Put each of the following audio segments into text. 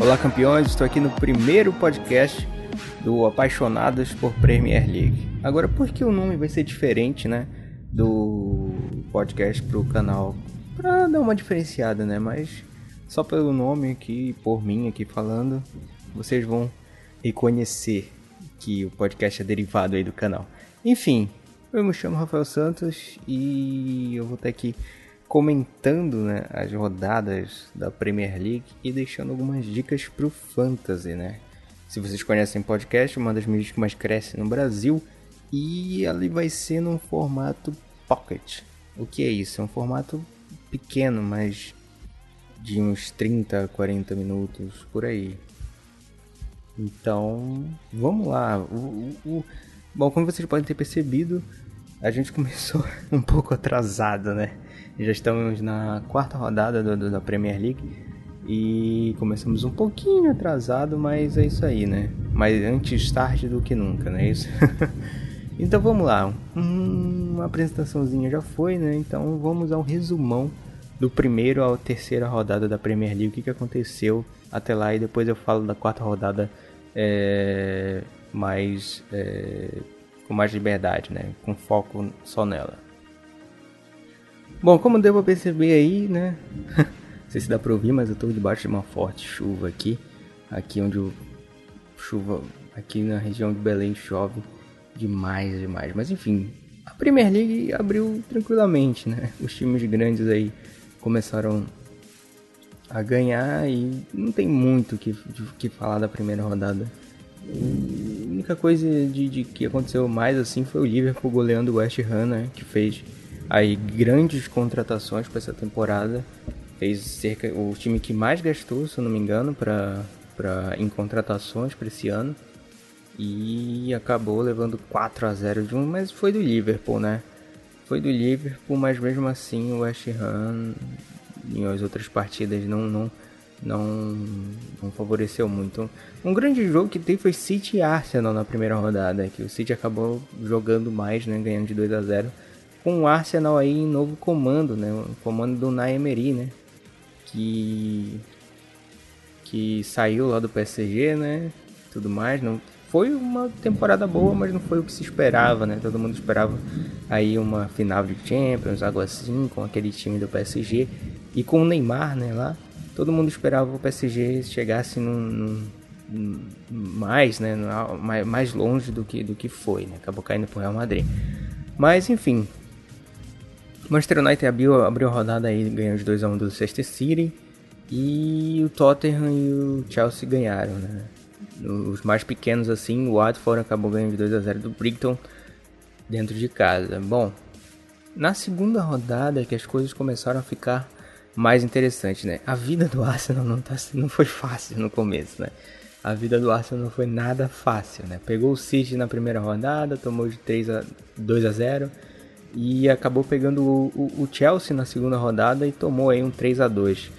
Olá, campeões! Estou aqui no primeiro podcast do Apaixonados por Premier League. Agora, por que o nome vai ser diferente, né? Do podcast pro canal? Pra dar uma diferenciada, né? Mas só pelo nome aqui, por mim aqui falando, vocês vão reconhecer que o podcast é derivado aí do canal. Enfim, eu me chamo Rafael Santos e eu vou estar aqui comentando né, as rodadas da Premier League e deixando algumas dicas pro Fantasy, né? Se vocês conhecem podcast, uma das mídias que mais cresce no Brasil e ali vai ser num formato pocket. O que é isso? É um formato pequeno, mas de uns 30, 40 minutos por aí. Então, vamos lá. O, o, o... Bom, como vocês podem ter percebido, a gente começou um pouco atrasado, né? Já estamos na quarta rodada do, do, da Premier League e começamos um pouquinho atrasado, mas é isso aí, né? Mas antes tarde do que nunca, não é isso? então vamos lá. Uma apresentaçãozinha já foi, né? Então vamos ao resumão do primeiro à terceira rodada da Premier League, o que, que aconteceu até lá e depois eu falo da quarta rodada é, mais é, com mais liberdade, né? Com foco só nela. Bom, como devo perceber aí, né? Não sei se dá pra ouvir, mas eu tô debaixo de uma forte chuva aqui. Aqui onde o chuva, aqui na região de Belém chove demais, demais. Mas enfim, a Premier League abriu tranquilamente, né? Os times grandes aí começaram a ganhar e não tem muito o que, que falar da primeira rodada. A única coisa de, de, que aconteceu mais assim foi o Liverpool goleando o West Ham, né? Que fez aí grandes contratações para essa temporada. Fez cerca o time que mais gastou, se eu não me engano, para para em contratações para esse ano. E acabou levando 4 a 0 de um, mas foi do Liverpool, né? Foi do Liverpool, mas mesmo assim o West Ham em as outras partidas não não não, não favoreceu muito. Um grande jogo que teve foi City e Arsenal na primeira rodada, que o City acabou jogando mais, né, ganhando de 2 a 0 com o Arsenal aí em novo comando, né? O comando do Naemery, né? Que que saiu lá do PSG, né? Tudo mais, não foi uma temporada boa, mas não foi o que se esperava, né? Todo mundo esperava aí uma final de Champions, algo assim, com aquele time do PSG e com o Neymar, né, lá. Todo mundo esperava o PSG chegasse num, num mais, né, mais longe do que do que foi, né? Acabou caindo pro Real Madrid. Mas enfim, Manchester United abriu, abriu a rodada aí, ganhou de 2x1 do Leicester City. E o Tottenham e o Chelsea ganharam, né? Os mais pequenos assim, o Watford acabou ganhando de 2x0 do Brighton dentro de casa. Bom, na segunda rodada que as coisas começaram a ficar mais interessantes, né? A vida do Arsenal não, tá, não foi fácil no começo, né? A vida do Arsenal não foi nada fácil, né? Pegou o City na primeira rodada, tomou de 3 a 2 a 0 e acabou pegando o, o, Chelsea na segunda rodada e tomou aí um 3 a 2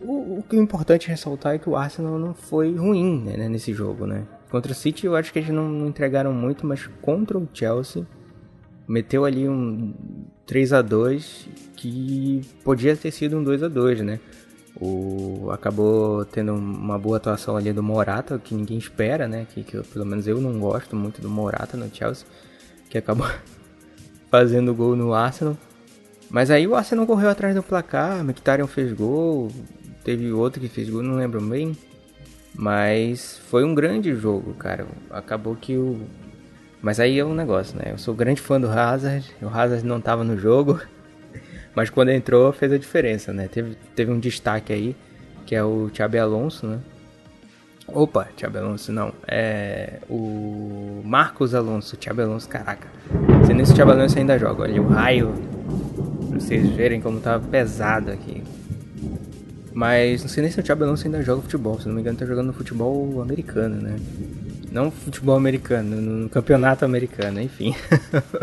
o, o que é importante ressaltar é que o Arsenal não foi ruim né, nesse jogo, né? Contra o City eu acho que eles não, não entregaram muito, mas contra o Chelsea meteu ali um 3 a 2 que podia ter sido um 2 a 2 né? O, acabou tendo uma boa atuação ali do Morata, que ninguém espera, né? Que, que pelo menos eu não gosto muito do Morata no Chelsea, que acabou fazendo gol no Arsenal. Mas aí o Arsenal correu atrás do placar, Mkhitaryan fez gol, teve outro que fez gol, não lembro bem. Mas foi um grande jogo, cara. Acabou que o. Mas aí é um negócio, né? Eu sou grande fã do Hazard, o Hazard não tava no jogo, mas quando entrou fez a diferença, né? Teve, teve um destaque aí, que é o Thiago Alonso, né? Opa, Thiago Alonso não. É o Marcos Alonso. Thiago Alonso, caraca. Se nesse Thiago Alonso ainda joga. Olha o raio. Pra vocês verem como tá pesado aqui. Mas não sei nem se o Thiago Alonso ainda joga futebol. Se não me engano, tá jogando no futebol americano, né? Não futebol americano, no campeonato americano, enfim.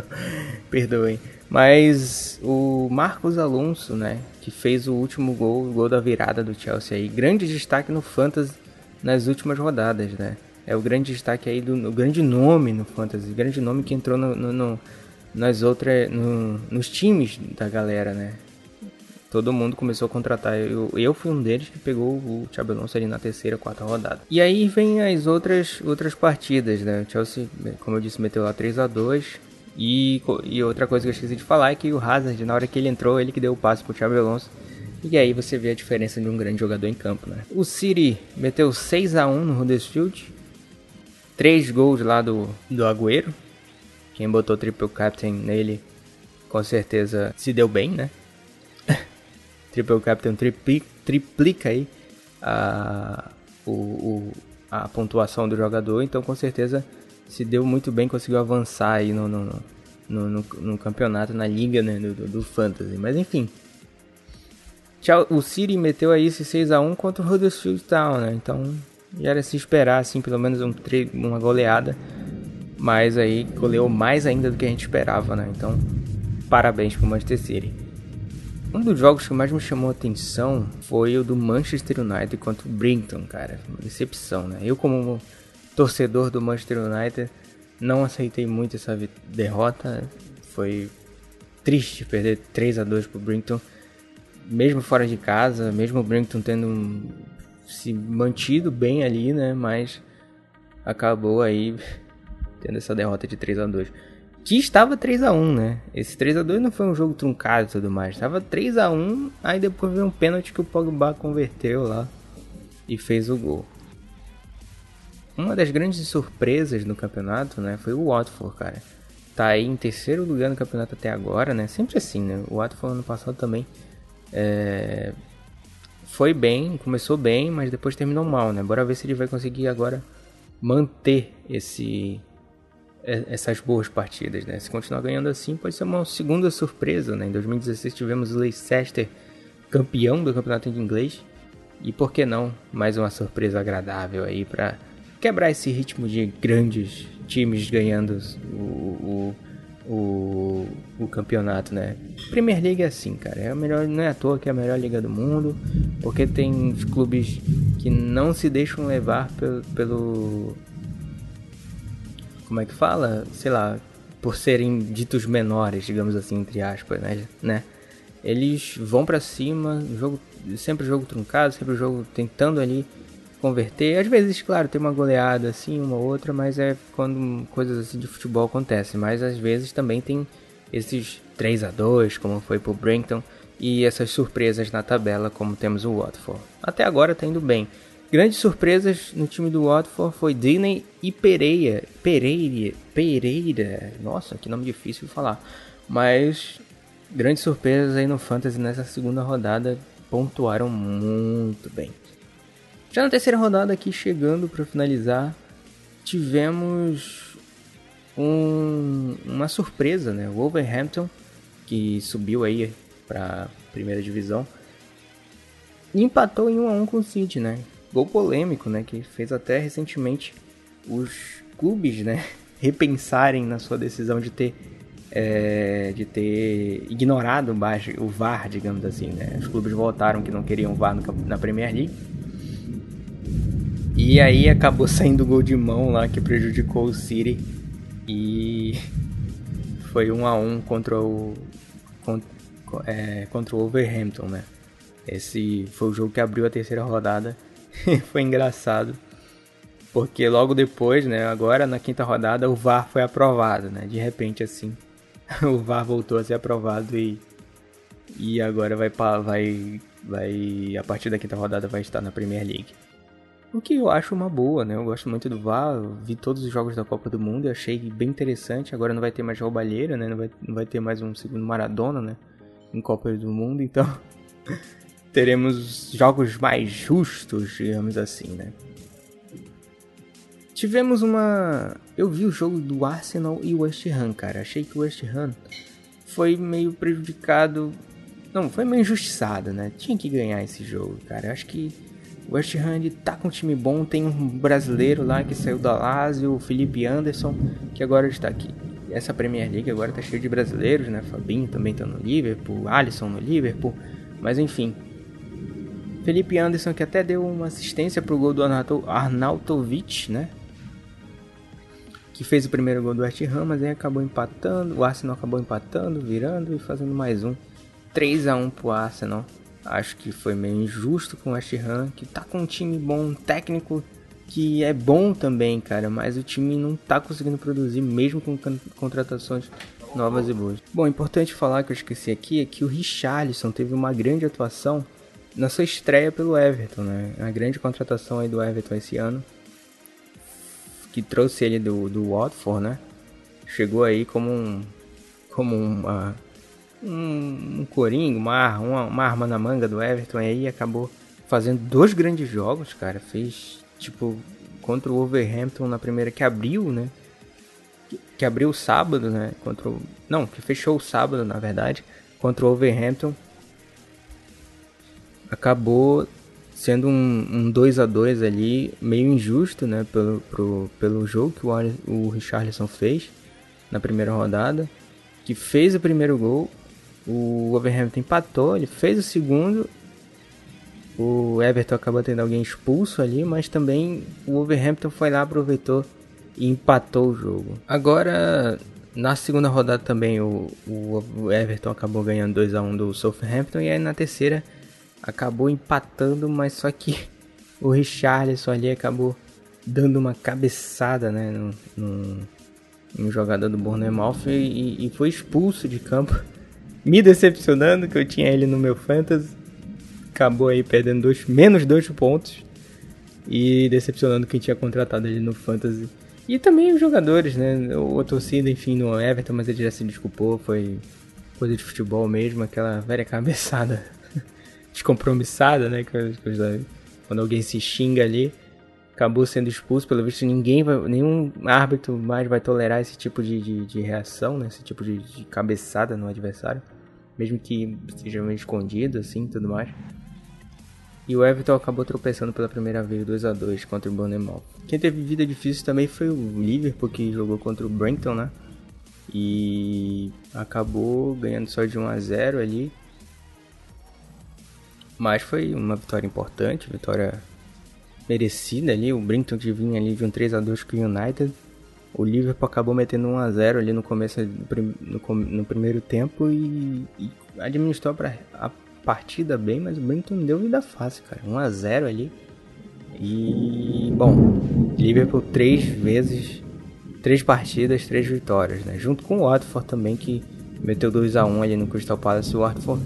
Perdoem. Mas o Marcos Alonso, né? Que fez o último gol, o gol da virada do Chelsea aí. Grande destaque no Fantasy nas últimas rodadas, né? É o grande destaque aí do grande nome no Fantasy, grande nome que entrou no, no, no nas outras, no, nos times da galera, né? todo mundo começou a contratar. Eu, eu fui um deles que pegou o Thiago Alonso ali na terceira, quarta rodada. E aí vem as outras, outras partidas, né? O Chelsea, como eu disse, meteu lá 3 a 2 e, e outra coisa que eu esqueci de falar é que o Hazard, na hora que ele entrou, ele que deu o passe pro Thiago Alonso. E aí você vê a diferença de um grande jogador em campo, né? O City meteu 6 a 1 no Huddersfield. Três gols lá do, do Agüero. Quem botou triple captain nele, com certeza se deu bem, né? triple captain triplica, triplica aí a, o, o, a pontuação do jogador, então com certeza se deu muito bem, conseguiu avançar aí no, no, no, no, no campeonato, na liga né, do, do Fantasy. Mas enfim, o City meteu aí esse 6x1 contra o Huddersfield Town, né? Então já era se esperar, assim, pelo menos um, uma goleada. Mas aí goleou mais ainda do que a gente esperava, né? Então, parabéns pro Manchester City. Um dos jogos que mais me chamou a atenção foi o do Manchester United contra o Brighton, cara. Uma decepção, né? Eu, como torcedor do Manchester United, não aceitei muito essa derrota. Foi triste perder 3 a 2 pro Brighton mesmo fora de casa, mesmo o Brighton tendo um, se mantido bem ali, né? Mas acabou aí tendo essa derrota de 3 a 2 que estava 3 a 1 né? Esse 3 a 2 não foi um jogo truncado e tudo mais. Estava 3 a 1 aí depois veio um pênalti que o Pogba converteu lá e fez o gol. Uma das grandes surpresas no campeonato, né, foi o Watford, cara. Tá aí em terceiro lugar no campeonato até agora, né? Sempre assim, né? O Watford ano passado também é, foi bem, começou bem, mas depois terminou mal, né? Bora ver se ele vai conseguir agora manter esse essas boas partidas, né? Se continuar ganhando assim, pode ser uma segunda surpresa, né? Em 2016 tivemos o Leicester campeão do campeonato inglês e por que não mais uma surpresa agradável aí para quebrar esse ritmo de grandes times ganhando o, o, o, o campeonato, né? Premier League é assim, cara. É a melhor, não é à toa que é a melhor liga do mundo, porque tem clubes que não se deixam levar pelo, pelo como é que fala? Sei lá, por serem ditos menores, digamos assim, entre aspas, né? né? Eles vão para cima, jogo sempre jogo truncado, sempre jogo tentando ali converter. Às vezes, claro, tem uma goleada assim, uma outra, mas é quando coisas assim de futebol acontecem. Mas às vezes também tem esses 3 a 2 como foi pro Brenton, e essas surpresas na tabela, como temos o Watford. Até agora tá indo bem. Grandes surpresas no time do Watford foi Disney e Pereira. Pereira. Pereira. Nossa, que nome difícil de falar. Mas grandes surpresas aí no Fantasy nessa segunda rodada pontuaram muito bem. Já na terceira rodada aqui, chegando para finalizar, tivemos um, uma surpresa, né? O Wolverhampton, que subiu aí para primeira divisão, empatou em 1 a 1 com o City, né? Gol polêmico, né? Que fez até recentemente os clubes, né? Repensarem na sua decisão de ter é, de ter ignorado o VAR, digamos assim, né? Os clubes votaram que não queriam VAR na Premier League e aí acabou saindo o gol de mão lá que prejudicou o City. E foi um a um contra o contra, é, contra o Wolverhampton, né? Esse foi o jogo que abriu a terceira rodada. foi engraçado. Porque logo depois, né, agora na quinta rodada, o VAR foi aprovado, né? De repente assim, o VAR voltou a ser aprovado e e agora vai vai vai a partir da quinta rodada vai estar na Premier League. O que eu acho uma boa, né? Eu gosto muito do VAR, vi todos os jogos da Copa do Mundo e achei bem interessante. Agora não vai ter mais roubalheira, né? Não vai, não vai ter mais um segundo Maradona, né? Em Copa do Mundo, então teremos jogos mais justos, digamos assim, né? Tivemos uma. Eu vi o jogo do Arsenal e West Ham, cara. Achei que o West Ham foi meio prejudicado. Não, foi meio injustiçado, né? Tinha que ganhar esse jogo, cara. Eu acho que West Ham tá com um time bom, tem um brasileiro lá que saiu da Lazio, o Felipe Anderson, que agora está aqui. Essa Premier League agora tá cheia de brasileiros, né? Fabinho também tá no Liverpool, Alisson no Liverpool, mas enfim. Felipe Anderson que até deu uma assistência pro gol do Arnautovic, né? Que fez o primeiro gol do West Ham, mas aí acabou empatando, o Arsenal acabou empatando, virando e fazendo mais um 3 a 1 pro Arsenal. Acho que foi meio injusto com o West Ham, que tá com um time bom, um técnico que é bom também, cara, mas o time não tá conseguindo produzir mesmo com contratações novas e boas. Bom, importante falar que eu esqueci aqui é que o Richarlison teve uma grande atuação na sua estreia pelo Everton, né? A grande contratação aí do Everton esse ano, que trouxe ele do, do Watford, né? Chegou aí como um como uma um, um coringa, uma, uma, uma arma na manga do Everton e aí acabou fazendo dois grandes jogos, cara. Fez tipo contra o Wolverhampton na primeira que abriu, né? Que, que abriu o sábado, né? Contra o, não, que fechou o sábado, na verdade, contra o Wolverhampton. Acabou sendo um, um 2 a 2 ali, meio injusto, né, pelo, pro, pelo jogo que o, o Richarlison fez na primeira rodada, que fez o primeiro gol o Wolverhampton empatou, ele fez o segundo. O Everton acabou tendo alguém expulso ali, mas também o Wolverhampton foi lá, aproveitou e empatou o jogo. Agora, na segunda rodada também o, o Everton acabou ganhando 2 a 1 do Southampton e aí na terceira acabou empatando, mas só que o Richarlison ali acabou dando uma cabeçada, né, no, no, no jogador do Bournemouth e, e foi expulso de campo me decepcionando, que eu tinha ele no meu Fantasy. Acabou aí perdendo dois, menos dois pontos. E decepcionando quem tinha contratado ele no Fantasy. E também os jogadores, né? O, torcida, enfim, no Everton, mas ele já se desculpou. Foi coisa de futebol mesmo, aquela velha cabeçada descompromissada, né? Quando alguém se xinga ali acabou sendo expulso. Pelo visto, ninguém vai, nenhum árbitro mais vai tolerar esse tipo de, de, de reação, né? Esse tipo de, de, cabeçada no adversário, mesmo que seja meio escondido, assim, tudo mais. E o Everton acabou tropeçando pela primeira vez 2 a 2 contra o Bournemouth. Quem teve vida difícil também foi o Liverpool, que jogou contra o Brighton, né? E acabou ganhando só de 1 a 0 ali. Mas foi uma vitória importante, vitória merecida ali. O Brinton que vinha ali de um 3 a 2 com o United. O Liverpool acabou metendo 1 a 0 ali no começo no, no primeiro tempo e, e administrou pra, a partida bem, mas o Brinton deu vida fácil, cara. 1 a 0 ali. E bom, Liverpool três vezes, três partidas, três vitórias, né? Junto com o Watford também que meteu 2 a 1 ali no Crystal Palace, o Watford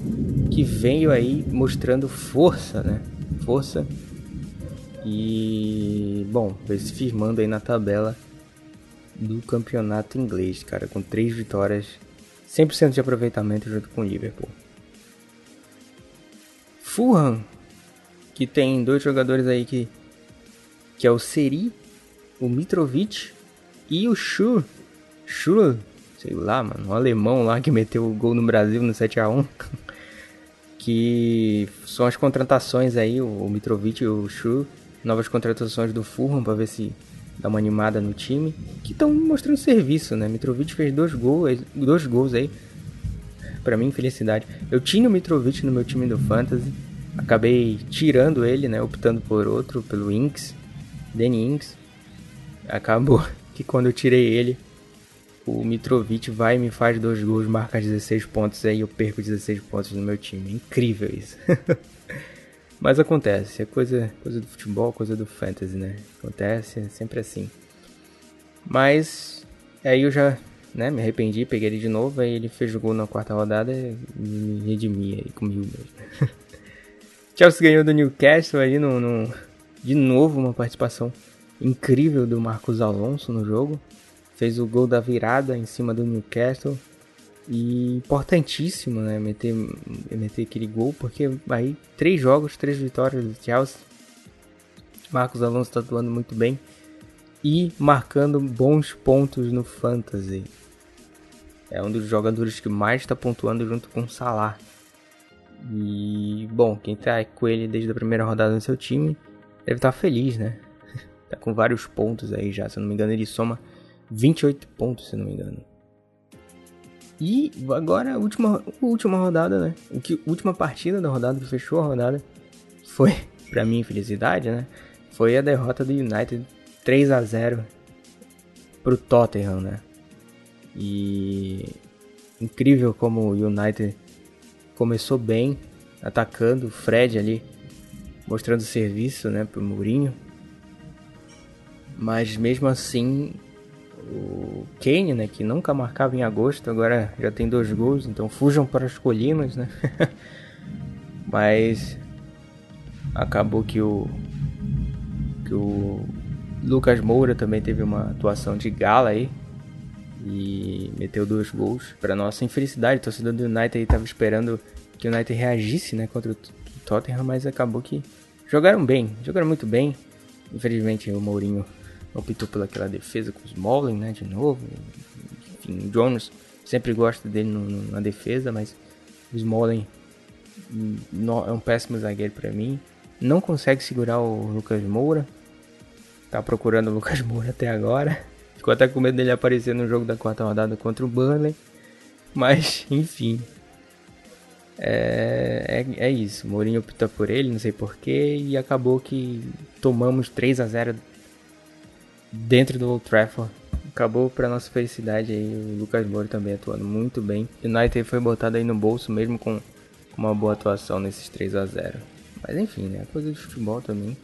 que veio aí mostrando força, né? Força e, bom, vai se firmando aí na tabela do campeonato inglês, cara, com três vitórias, 100% de aproveitamento junto com o Liverpool. Fulham, que tem dois jogadores aí que, que é o Seri, o Mitrovic e o Schur. Schur, sei lá, mano, um alemão lá que meteu o gol no Brasil no 7 a 1 que são as contratações aí, o Mitrovic e o Schur novas contratações do Fulham para ver se dá uma animada no time, que estão mostrando serviço, né? Mitrovic fez dois gols, dois gols aí. Para mim, felicidade. Eu tinha o Mitrovic no meu time do Fantasy, acabei tirando ele, né, optando por outro, pelo Inks, Danny Inks. Acabou que quando eu tirei ele, o Mitrovic vai e me faz dois gols, marca 16 pontos aí, eu perco 16 pontos no meu time. Incrível isso. Mas acontece, é coisa, coisa do futebol, coisa do fantasy, né? Acontece, é sempre assim. Mas aí eu já né, me arrependi, peguei ele de novo, aí ele fez o gol na quarta rodada e me redimi aí comigo mesmo. Chelsea ganhou do Newcastle ali no, no, de novo uma participação incrível do Marcos Alonso no jogo. Fez o gol da virada em cima do Newcastle. E importantíssimo, né? Meter, meter aquele gol, porque aí três jogos, três vitórias do Chelsea. Marcos Alonso está atuando muito bem e marcando bons pontos no Fantasy. É um dos jogadores que mais está pontuando junto com o Salah. E, bom, quem tá com ele desde a primeira rodada no seu time deve estar tá feliz, né? tá com vários pontos aí já, se eu não me engano, ele soma 28 pontos, se eu não me engano. E agora a última, última rodada, né? O que, última partida da rodada que fechou a rodada foi, para mim, felicidade, né? Foi a derrota do United 3 a 0 pro Tottenham, né? E incrível como o United começou bem, atacando o Fred ali, mostrando serviço, né, pro Mourinho. Mas mesmo assim, o Kane, né, que nunca marcava em agosto, agora já tem dois gols, então fujam para as colinas, né? Mas acabou que o que o Lucas Moura também teve uma atuação de gala aí e meteu dois gols. Para nossa infelicidade, o torcedor do United estava esperando que o United reagisse, né, contra o Tottenham, mas acabou que jogaram bem, jogaram muito bem. Infelizmente o Mourinho optou pelaquela defesa com os Smalling, né, de novo. Enfim, o Jones sempre gosta dele no, no, na defesa, mas o Smalling hum, é um péssimo zagueiro para mim. Não consegue segurar o Lucas Moura. Tá procurando o Lucas Moura até agora. Ficou até com medo dele aparecer no jogo da quarta rodada contra o Burnley. Mas, enfim. É, é, é isso. Mourinho optou por ele, não sei porquê. E acabou que tomamos 3 a 0 dentro do Old Trafford. Acabou para nossa felicidade aí. O Lucas Moura também atuando muito bem. United foi botado aí no bolso mesmo com uma boa atuação nesses 3 a 0 Mas enfim, né? Coisa de futebol também.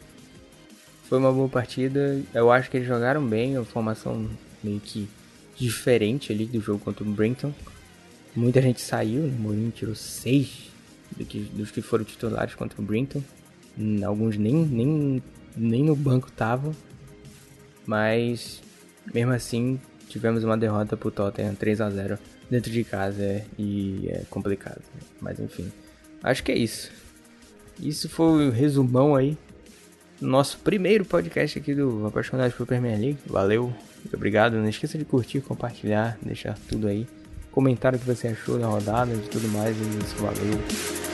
Foi uma boa partida. Eu acho que eles jogaram bem. A formação meio que diferente ali do jogo contra o Brinton. Muita gente saiu, né? O Mourinho tirou seis do que, dos que foram titulares contra o Brinton. Alguns nem, nem, nem no banco estavam. Mas, mesmo assim, tivemos uma derrota pro Tottenham 3 a 0 dentro de casa é, e é complicado. Mas enfim, acho que é isso. Isso foi o resumão aí nosso primeiro podcast aqui do Apaixonados por Premier League. Valeu, muito obrigado. Não esqueça de curtir, compartilhar, deixar tudo aí. Comentar o que você achou da rodada e tudo mais. E isso, valeu.